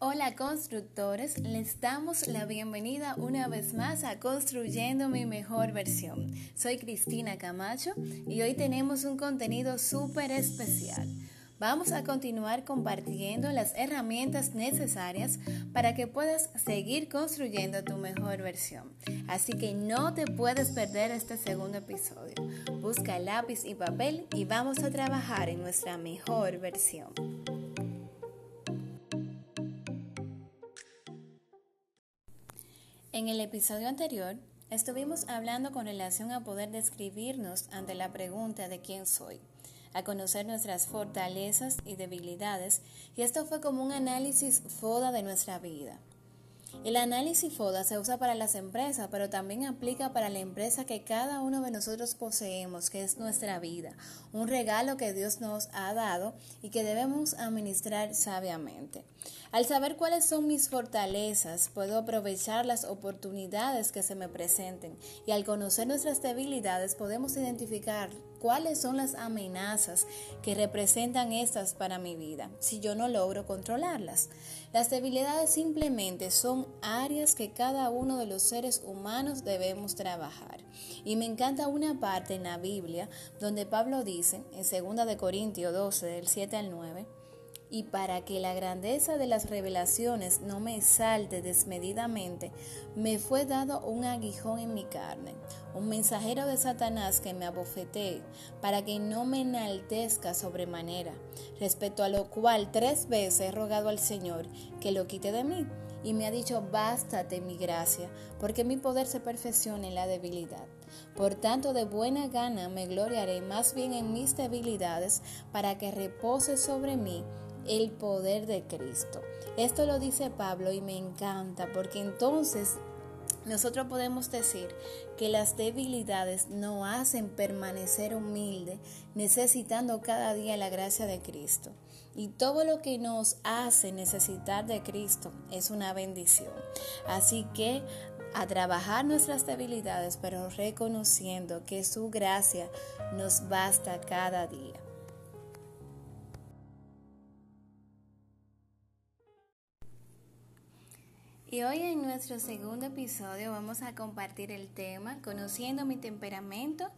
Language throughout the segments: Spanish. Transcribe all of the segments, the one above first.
Hola constructores, les damos la bienvenida una vez más a Construyendo mi mejor versión. Soy Cristina Camacho y hoy tenemos un contenido súper especial. Vamos a continuar compartiendo las herramientas necesarias para que puedas seguir construyendo tu mejor versión. Así que no te puedes perder este segundo episodio. Busca lápiz y papel y vamos a trabajar en nuestra mejor versión. En el episodio anterior estuvimos hablando con relación a poder describirnos ante la pregunta de quién soy, a conocer nuestras fortalezas y debilidades, y esto fue como un análisis foda de nuestra vida. El análisis FODA se usa para las empresas, pero también aplica para la empresa que cada uno de nosotros poseemos, que es nuestra vida, un regalo que Dios nos ha dado y que debemos administrar sabiamente. Al saber cuáles son mis fortalezas, puedo aprovechar las oportunidades que se me presenten y al conocer nuestras debilidades podemos identificar cuáles son las amenazas que representan estas para mi vida si yo no logro controlarlas. Las debilidades simplemente son áreas que cada uno de los seres humanos debemos trabajar. Y me encanta una parte en la Biblia donde Pablo dice, en 2 de Corintios 12, del 7 al 9, y para que la grandeza de las revelaciones no me salte desmedidamente, me fue dado un aguijón en mi carne, un mensajero de Satanás que me abofetee, para que no me enaltezca sobremanera, respecto a lo cual tres veces he rogado al Señor que lo quite de mí, y me ha dicho, bástate mi gracia, porque mi poder se perfecciona en la debilidad. Por tanto, de buena gana me gloriaré más bien en mis debilidades, para que repose sobre mí el poder de Cristo. Esto lo dice Pablo y me encanta porque entonces nosotros podemos decir que las debilidades no hacen permanecer humilde, necesitando cada día la gracia de Cristo. Y todo lo que nos hace necesitar de Cristo es una bendición. Así que a trabajar nuestras debilidades, pero reconociendo que su gracia nos basta cada día. Y hoy en nuestro segundo episodio vamos a compartir el tema Conociendo mi temperamento,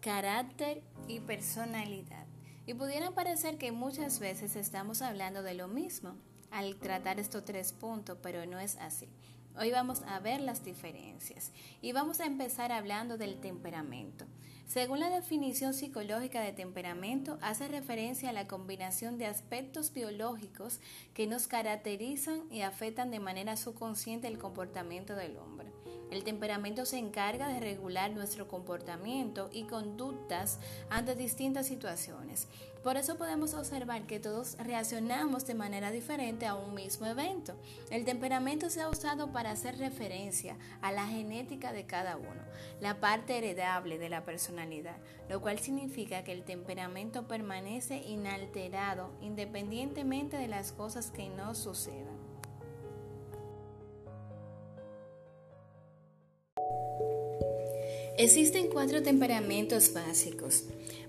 carácter y personalidad. Y pudiera parecer que muchas veces estamos hablando de lo mismo al tratar estos tres puntos, pero no es así. Hoy vamos a ver las diferencias y vamos a empezar hablando del temperamento. Según la definición psicológica de temperamento, hace referencia a la combinación de aspectos biológicos que nos caracterizan y afectan de manera subconsciente el comportamiento del hombre. El temperamento se encarga de regular nuestro comportamiento y conductas ante distintas situaciones. Por eso podemos observar que todos reaccionamos de manera diferente a un mismo evento. El temperamento se ha usado para hacer referencia a la genética de cada uno, la parte heredable de la personalidad, lo cual significa que el temperamento permanece inalterado independientemente de las cosas que nos sucedan. Existen cuatro temperamentos básicos.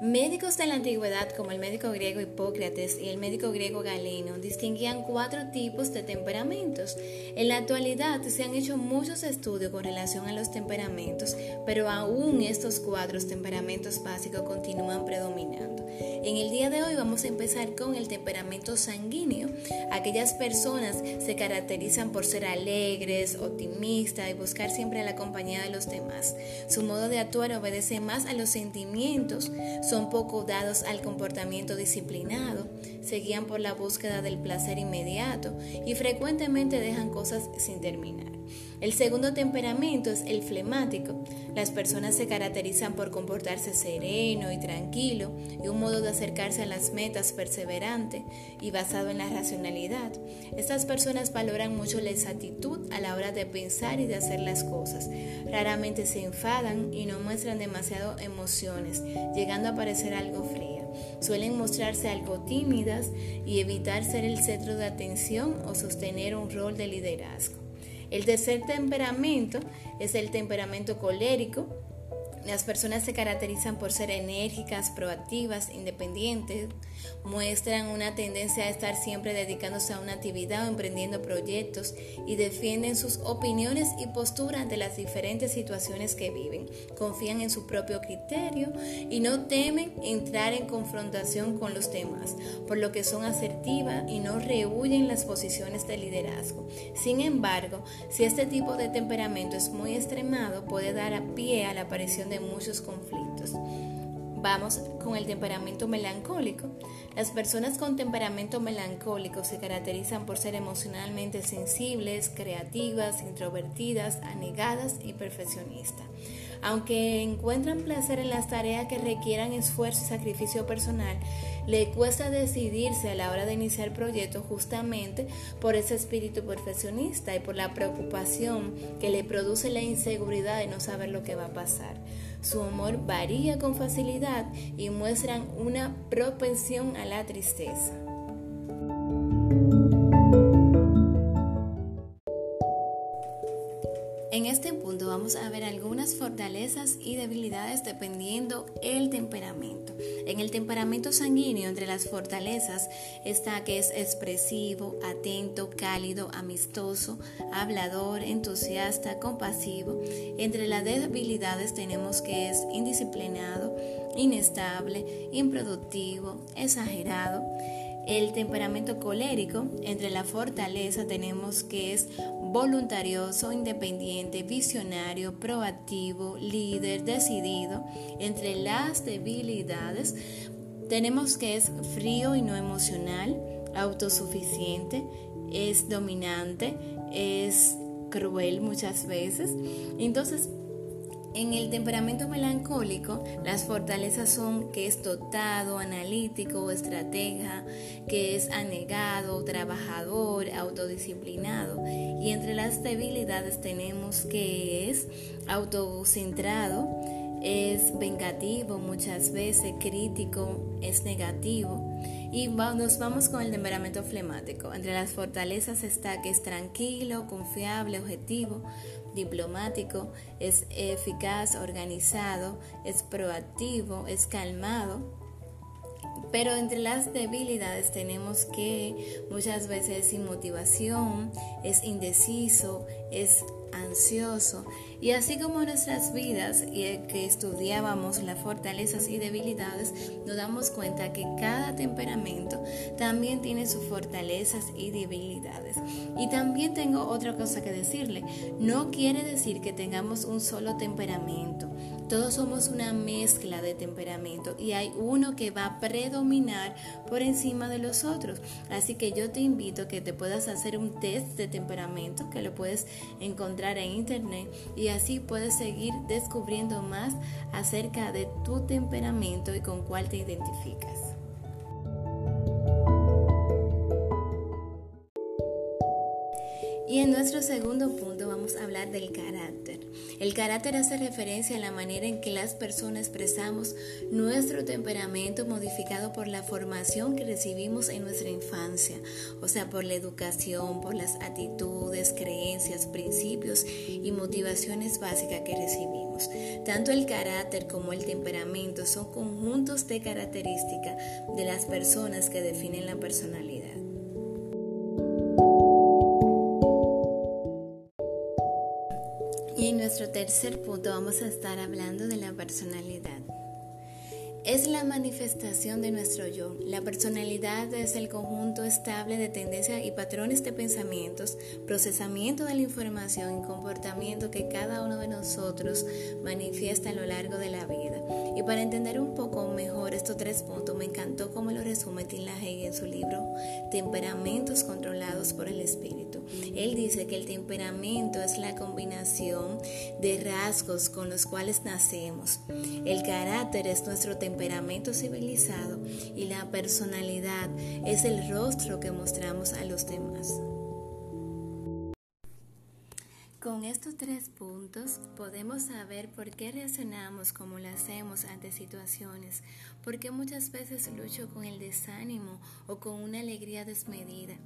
Médicos de la antigüedad como el médico griego Hipócrates y el médico griego Galeno distinguían cuatro tipos de temperamentos. En la actualidad se han hecho muchos estudios con relación a los temperamentos, pero aún estos cuatro temperamentos básicos continúan predominando. En el día de hoy vamos a empezar con el temperamento sanguíneo. Aquellas personas se caracterizan por ser alegres, optimistas y buscar siempre la compañía de los demás. Su de actuar obedece más a los sentimientos, son poco dados al comportamiento disciplinado, se guían por la búsqueda del placer inmediato y frecuentemente dejan cosas sin terminar. El segundo temperamento es el flemático. Las personas se caracterizan por comportarse sereno y tranquilo y un modo de acercarse a las metas perseverante y basado en la racionalidad. Estas personas valoran mucho la exactitud a la hora de pensar y de hacer las cosas. Raramente se enfadan y no muestran demasiado emociones, llegando a parecer algo fría. Suelen mostrarse algo tímidas y evitar ser el centro de atención o sostener un rol de liderazgo. El tercer temperamento es el temperamento colérico. Las personas se caracterizan por ser enérgicas, proactivas, independientes, muestran una tendencia a estar siempre dedicándose a una actividad o emprendiendo proyectos y defienden sus opiniones y posturas ante las diferentes situaciones que viven. Confían en su propio criterio y no temen entrar en confrontación con los demás, por lo que son asertivas y no rehuyen las posiciones de liderazgo. Sin embargo, si este tipo de temperamento es muy extremado, puede dar a pie a la aparición de muchos conflictos. Vamos con el temperamento melancólico. Las personas con temperamento melancólico se caracterizan por ser emocionalmente sensibles, creativas, introvertidas, anegadas y perfeccionistas. Aunque encuentran placer en las tareas que requieran esfuerzo y sacrificio personal, le cuesta decidirse a la hora de iniciar proyectos justamente por ese espíritu perfeccionista y por la preocupación que le produce la inseguridad de no saber lo que va a pasar. Su humor varía con facilidad y muestran una propensión a la tristeza. Fortalezas y debilidades dependiendo el temperamento. En el temperamento sanguíneo, entre las fortalezas está que es expresivo, atento, cálido, amistoso, hablador, entusiasta, compasivo. Entre las debilidades tenemos que es indisciplinado, inestable, improductivo, exagerado. El temperamento colérico, entre la fortaleza tenemos que es voluntarioso, independiente, visionario, proactivo, líder, decidido. Entre las debilidades tenemos que es frío y no emocional, autosuficiente, es dominante, es cruel muchas veces. Entonces, en el temperamento melancólico, las fortalezas son que es dotado, analítico, estratega, que es anegado, trabajador, autodisciplinado. Y entre las debilidades tenemos que es autocentrado, es vengativo muchas veces, crítico, es negativo. Y nos vamos con el temperamento flemático. Entre las fortalezas está que es tranquilo, confiable, objetivo, diplomático, es eficaz, organizado, es proactivo, es calmado. Pero entre las debilidades tenemos que muchas veces es sin motivación, es indeciso, es ansioso. Y así como nuestras vidas y que estudiábamos las fortalezas y debilidades, nos damos cuenta que cada temperamento también tiene sus fortalezas y debilidades. Y también tengo otra cosa que decirle. No quiere decir que tengamos un solo temperamento. Todos somos una mezcla de temperamento y hay uno que va a predominar por encima de los otros. Así que yo te invito a que te puedas hacer un test de temperamento que lo puedes encontrar en internet y así puedes seguir descubriendo más acerca de tu temperamento y con cuál te identificas. Y en nuestro segundo punto vamos a hablar del carácter. El carácter hace referencia a la manera en que las personas expresamos nuestro temperamento modificado por la formación que recibimos en nuestra infancia, o sea, por la educación, por las actitudes, creencias, principios y motivaciones básicas que recibimos. Tanto el carácter como el temperamento son conjuntos de características de las personas que definen la personalidad. Nuestro tercer punto vamos a estar hablando de la personalidad. Es la manifestación de nuestro yo. La personalidad es el conjunto estable de tendencias y patrones de pensamientos, procesamiento de la información y comportamiento que cada uno de nosotros manifiesta a lo largo de la vida. Y para entender un poco mejor estos tres puntos, me encantó cómo lo resume Tim LaHaye en su libro Temperamentos controlados por el espíritu. Él dice que el temperamento es la combinación de rasgos con los cuales nacemos. El carácter es nuestro temperamento temperamento civilizado y la personalidad es el rostro que mostramos a los demás. Con estos tres puntos podemos saber por qué reaccionamos como lo hacemos ante situaciones, por qué muchas veces lucho con el desánimo o con una alegría desmedida.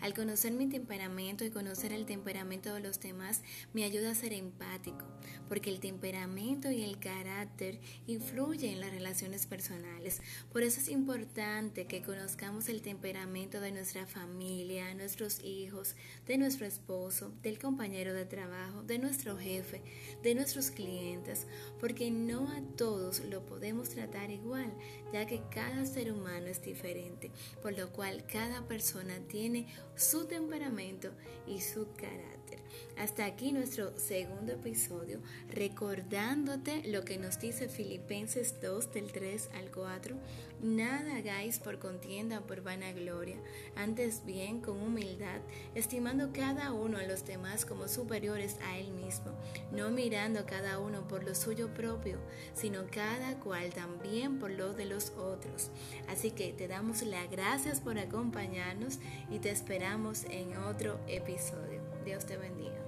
Al conocer mi temperamento y conocer el temperamento de los demás me ayuda a ser empático, porque el temperamento y el carácter influyen en las relaciones personales. Por eso es importante que conozcamos el temperamento de nuestra familia, nuestros hijos, de nuestro esposo, del compañero de trabajo, de nuestro jefe, de nuestros clientes, porque no a todos lo podemos tratar igual, ya que cada ser humano es diferente, por lo cual cada persona tiene su temperamento y su carácter. Hasta aquí nuestro segundo episodio, recordándote lo que nos dice Filipenses 2 del 3 al 4. Nada hagáis por contienda o por vanagloria, antes bien con humildad, estimando cada uno a los demás como superiores a él mismo, no mirando cada uno por lo suyo propio, sino cada cual también por lo de los otros. Así que te damos las gracias por acompañarnos y te esperamos en otro episodio. Dios te bendiga.